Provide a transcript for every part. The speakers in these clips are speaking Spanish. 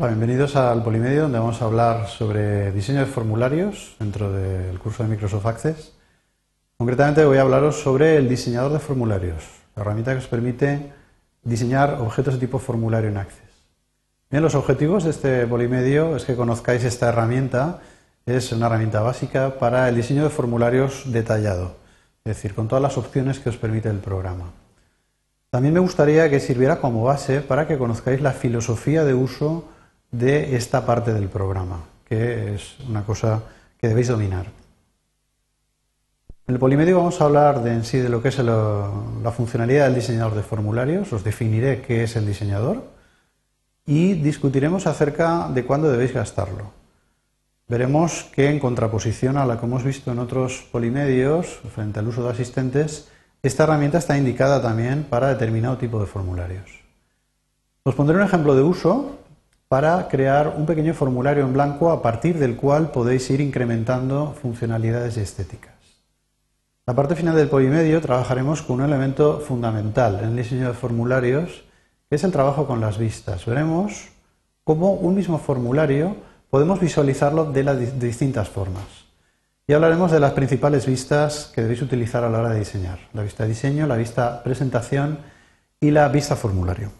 Bienvenidos al Polimedio, donde vamos a hablar sobre diseño de formularios dentro del curso de Microsoft Access. Concretamente voy a hablaros sobre el diseñador de formularios, la herramienta que os permite diseñar objetos de tipo formulario en Access. Bien, los objetivos de este Polimedio es que conozcáis esta herramienta. Es una herramienta básica para el diseño de formularios detallado, es decir, con todas las opciones que os permite el programa. También me gustaría que sirviera como base para que conozcáis la filosofía de uso de esta parte del programa, que es una cosa que debéis dominar. En el polimedio vamos a hablar de en sí de lo que es la funcionalidad del diseñador de formularios, os definiré qué es el diseñador y discutiremos acerca de cuándo debéis gastarlo. Veremos que en contraposición a la que hemos visto en otros polimedios, frente al uso de asistentes, esta herramienta está indicada también para determinado tipo de formularios. Os pondré un ejemplo de uso para crear un pequeño formulario en blanco a partir del cual podéis ir incrementando funcionalidades y estéticas. La parte final del polimedio trabajaremos con un elemento fundamental en el diseño de formularios, que es el trabajo con las vistas. Veremos cómo un mismo formulario podemos visualizarlo de, las distintas formas. Y hablaremos de las principales vistas que debéis utilizar a la hora de diseñar. La vista de diseño, la vista presentación y la vista formulario.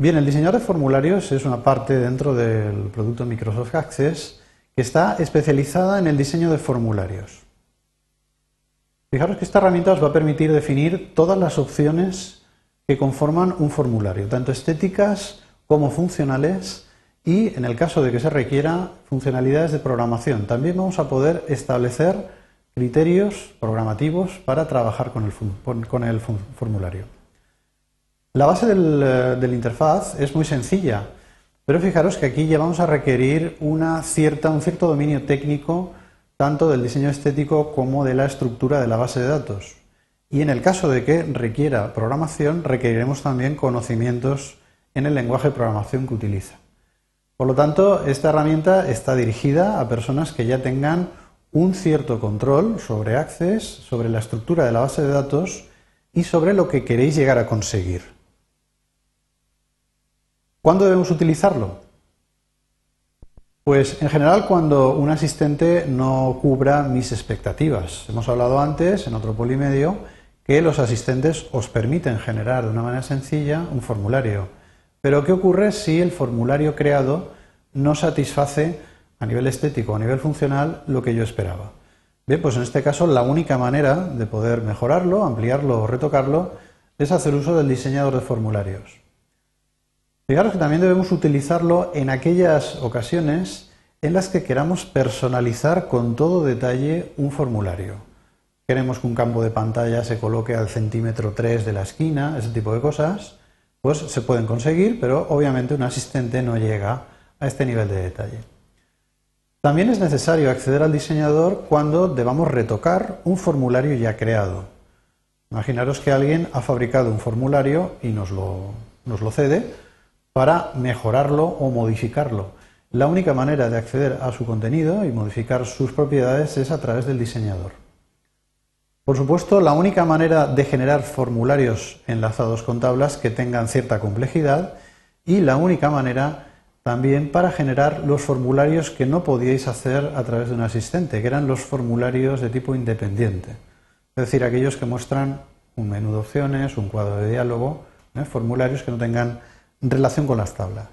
Bien, el diseñador de formularios es una parte dentro del producto Microsoft Access que está especializada en el diseño de formularios. Fijaros que esta herramienta os va a permitir definir todas las opciones que conforman un formulario, tanto estéticas como funcionales y, en el caso de que se requiera, funcionalidades de programación. También vamos a poder establecer criterios programativos para trabajar con el, formulario. La base eh, del, interfaz es muy sencilla, pero fijaros que aquí ya vamos a requerir una cierta, un cierto dominio técnico tanto del diseño estético como de la estructura de la base de datos. Y en el caso de que requiera programación, requeriremos también conocimientos en el lenguaje de programación que utiliza. Por lo tanto, esta herramienta está dirigida a personas que ya tengan un cierto control sobre Access, sobre la estructura de la base de datos y sobre lo que queréis llegar a conseguir. ¿Cuándo debemos utilizarlo? Pues en general cuando un asistente no cubra mis expectativas. Hemos hablado antes, en otro polimedio, que los asistentes os permiten generar de una manera sencilla un formulario. Pero ¿qué ocurre si el formulario creado no satisface a nivel estético a nivel funcional lo que yo esperaba? Bien, pues en este caso la única manera de poder mejorarlo, ampliarlo o retocarlo es hacer uso del diseñador de formularios. Fijaros que también debemos utilizarlo en aquellas ocasiones en las que queramos personalizar con todo detalle un formulario. Queremos que un campo de pantalla se coloque al centímetro 3 de la esquina, ese tipo de cosas, pues se pueden conseguir, pero obviamente un asistente no llega a este nivel de detalle. También es necesario acceder al diseñador cuando debamos retocar un formulario ya creado. Imaginaros que alguien ha fabricado un formulario y nos lo, nos lo cede, para mejorarlo o modificarlo. La única manera de acceder a su contenido y modificar sus propiedades es a través del diseñador. Por supuesto, la única manera de generar formularios enlazados con tablas que tengan cierta complejidad y la única manera también para generar los formularios que no podíais hacer a través de un asistente, que eran los formularios de tipo independiente. Es decir, aquellos que muestran un menú de opciones, un cuadro de diálogo, ¿eh? formularios que no tengan relación con las tablas.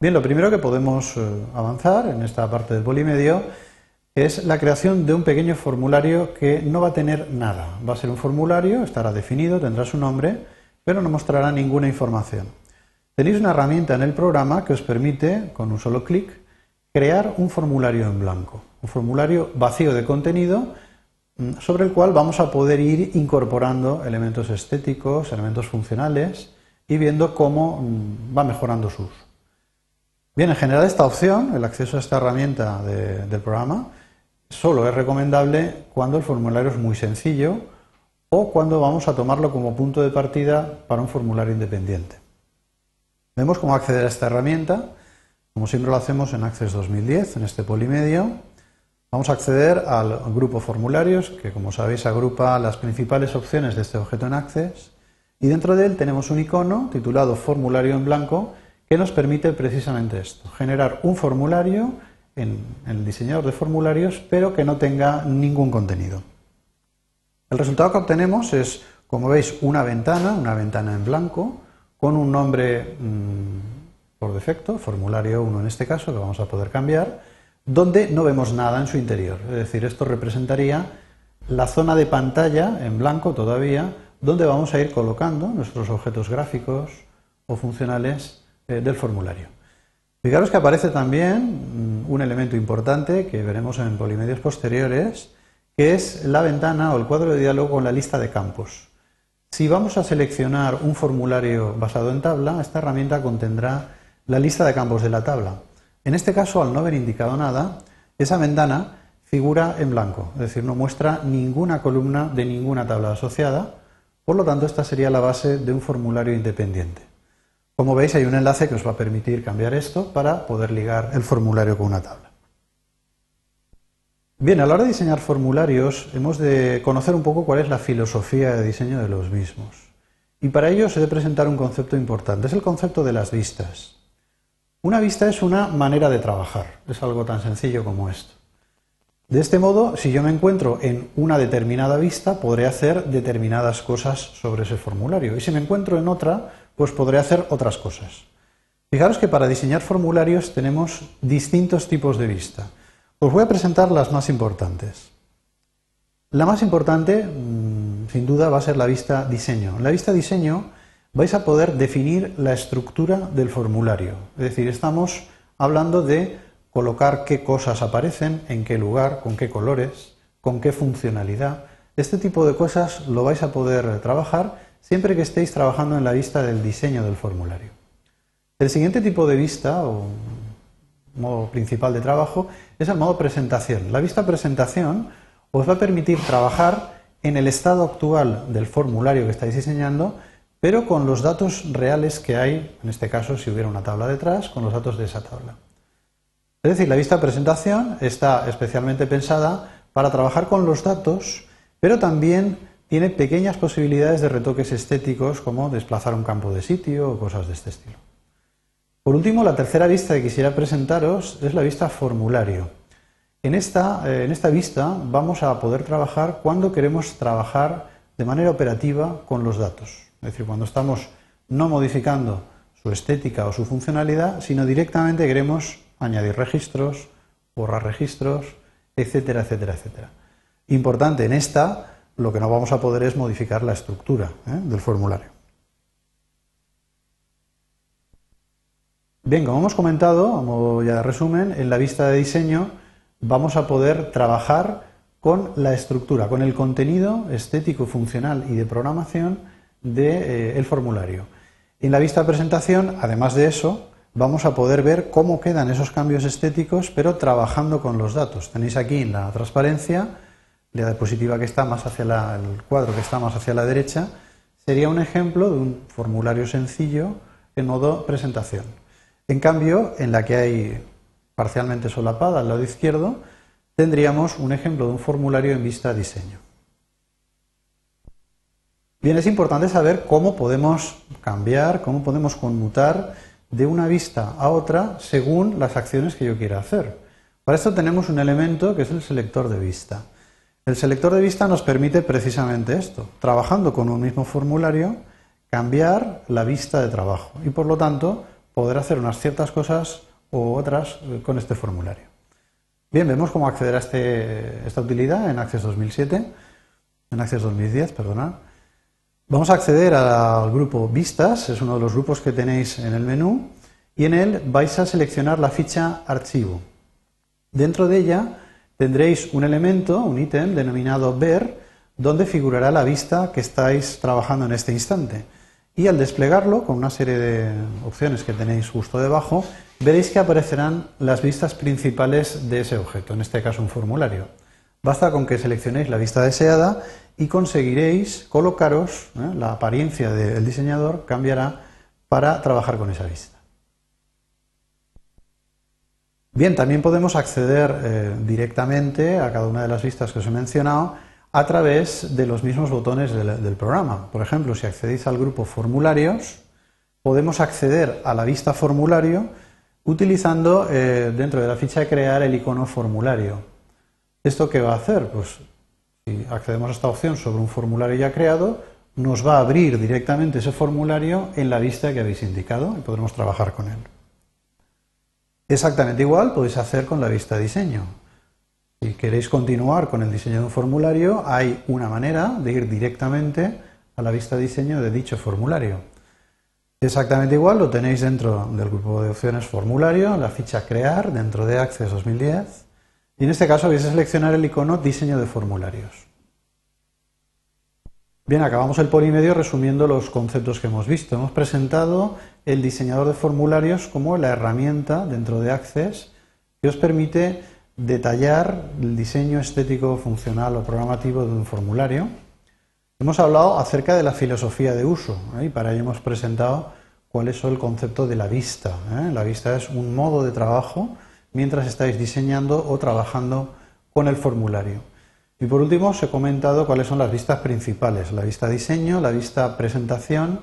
Bien, lo primero que podemos eh, avanzar en esta parte del polimedio es la creación de un pequeño formulario que no va a tener nada. Va a ser un formulario, estará definido, tendrá su nombre, pero no mostrará ninguna información. Tenéis una herramienta en el programa que os permite, con un solo clic, crear un formulario en blanco, un formulario vacío de contenido sobre el cual vamos a poder ir incorporando elementos estéticos, elementos funcionales y viendo cómo mm, va mejorando su uso. Bien, en general esta opción, el acceso a esta herramienta del programa, solo es recomendable cuando el formulario es muy sencillo o cuando vamos a tomarlo como punto de partida para un formulario independiente. Vemos cómo acceder a esta herramienta, como siempre lo hacemos en Access 2010, en este polimedio. Vamos a acceder al grupo formularios, que como sabéis agrupa las principales opciones de este objeto en Access, Y dentro de él tenemos un icono titulado formulario en blanco que nos permite precisamente esto, generar un formulario en, el diseñador de formularios, pero que no tenga ningún contenido. El resultado que obtenemos es, como veis, una ventana, una ventana en blanco, con un nombre mm, por defecto, formulario 1 en este caso, que vamos a poder cambiar, donde no vemos nada en su interior. Es decir, esto representaría la zona de pantalla en blanco todavía, donde vamos a ir colocando nuestros objetos gráficos o funcionales eh, del formulario. Fijaros que aparece también mm, un elemento importante que veremos en polimedios posteriores, que es la ventana o el cuadro de diálogo con la lista de campos. Si vamos a seleccionar un formulario basado en tabla, esta herramienta contendrá la lista de campos de la tabla. En este caso, al no haber indicado nada, esa ventana figura en blanco, es decir, no muestra ninguna columna de ninguna tabla asociada, por lo tanto, esta sería la base de un formulario independiente. Como veis, hay un enlace que os va a permitir cambiar esto para poder ligar el formulario con una tabla. Bien, a la hora de diseñar formularios hemos de conocer un poco cuál es la filosofía de diseño de los mismos. Y para ello se debe presentar un concepto importante, es el concepto de las vistas. Una vista es una manera de trabajar, es algo tan sencillo como esto. De este modo, si yo me encuentro en una determinada vista, podré hacer determinadas cosas sobre ese formulario. Y si me encuentro en otra, pues podré hacer otras cosas. Fijaros que para diseñar formularios tenemos distintos tipos de vista. Os voy a presentar las más importantes. La más importante, mm, sin duda, va a ser la vista diseño. La vista diseño vais a poder definir la estructura del formulario. Es decir, estamos hablando de colocar qué cosas aparecen, en qué lugar, con qué colores, con qué funcionalidad. Este tipo de cosas lo vais a poder trabajar siempre que estéis trabajando en la vista del diseño del formulario. El siguiente tipo de vista, o modo principal de trabajo, es el modo presentación. La vista presentación os va a permitir trabajar en el estado actual del formulario que estáis diseñando, pero con los datos reales que hay, en este caso si hubiera una tabla detrás, con los datos de esa tabla. Es decir, la vista presentación está especialmente pensada para trabajar con los datos, pero también tiene pequeñas posibilidades de retoques estéticos como desplazar un campo de sitio o cosas de este estilo. Por último, la tercera vista que quisiera presentaros es la vista formulario. En esta, eh, en esta vista vamos a poder trabajar cuando queremos trabajar de manera operativa con los datos. Es decir, cuando estamos no modificando su estética o su funcionalidad, sino directamente queremos añadir registros, borrar registros, etcétera, etcétera, etcétera. Importante en esta lo que no vamos a poder es modificar la estructura ¿eh? del formulario. Bien, como hemos comentado, a modo ya de resumen, en la vista de diseño vamos a poder trabajar con la estructura, con el contenido estético, funcional y de programación del de, eh, formulario. En la vista de presentación, además de eso, vamos a poder ver cómo quedan esos cambios estéticos, pero trabajando con los datos. Tenéis aquí en la transparencia la diapositiva que está más hacia la, el cuadro que está más hacia la derecha, sería un ejemplo de un formulario sencillo en modo presentación. En cambio, en la que hay parcialmente solapada al lado izquierdo, tendríamos un ejemplo de un formulario en vista diseño. Bien, es importante saber cómo podemos cambiar, cómo podemos conmutar de una vista a otra según las acciones que yo quiera hacer. Para esto tenemos un elemento que es el selector de vista. El selector de vista nos permite precisamente esto, trabajando con un mismo formulario, cambiar la vista de trabajo y por lo tanto poder hacer unas ciertas cosas u otras con este formulario. Bien, vemos cómo acceder a este, esta utilidad en Access 2007, en Access 2010, perdonad. Vamos a acceder al grupo Vistas, es uno de los grupos que tenéis en el menú, y en él vais a seleccionar la ficha Archivo. Dentro de ella tendréis un elemento, un ítem denominado ver, donde figurará la vista que estáis trabajando en este instante. Y al desplegarlo, con una serie de opciones que tenéis justo debajo, veréis que aparecerán las vistas principales de ese objeto, en este caso un formulario. Basta con que seleccionéis la vista deseada y conseguiréis colocaros, ¿eh? la apariencia del diseñador cambiará para trabajar con esa vista. Bien, también podemos acceder eh, directamente a cada una de las vistas que os he mencionado a través de los mismos botones del, programa. Por ejemplo, si accedéis al grupo formularios, podemos acceder a la vista formulario utilizando eh, dentro de la ficha de crear el icono formulario. ¿Esto qué va a hacer? Pues si accedemos a esta opción sobre un formulario ya creado, nos va a abrir directamente ese formulario en la vista que habéis indicado y podremos trabajar con él. Exactamente igual podéis hacer con la vista diseño. Si queréis continuar con el diseño de un formulario, hay una manera de ir directamente a la vista diseño de dicho formulario. Exactamente igual lo tenéis dentro del grupo de opciones formulario, la ficha crear dentro de Access 2010 y en este caso vais a seleccionar el icono diseño de formularios. Bien, acabamos el polimedio resumiendo los conceptos que hemos visto. Hemos presentado el diseñador de formularios como la herramienta dentro de Access que os permite detallar el diseño estético, funcional o programativo de un formulario. Hemos hablado acerca de la filosofía de uso ¿eh? y para ello hemos presentado cuál es el concepto de la vista. ¿eh? La vista es un modo de trabajo mientras estáis diseñando o trabajando con el formulario. Y por último os he comentado cuáles son las vistas principales, la vista diseño, la vista presentación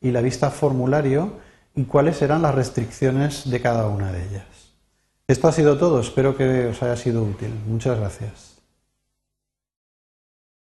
y la vista formulario y cuáles serán las restricciones de cada una de ellas. Esto ha sido todo, espero que os haya sido útil. Muchas gracias.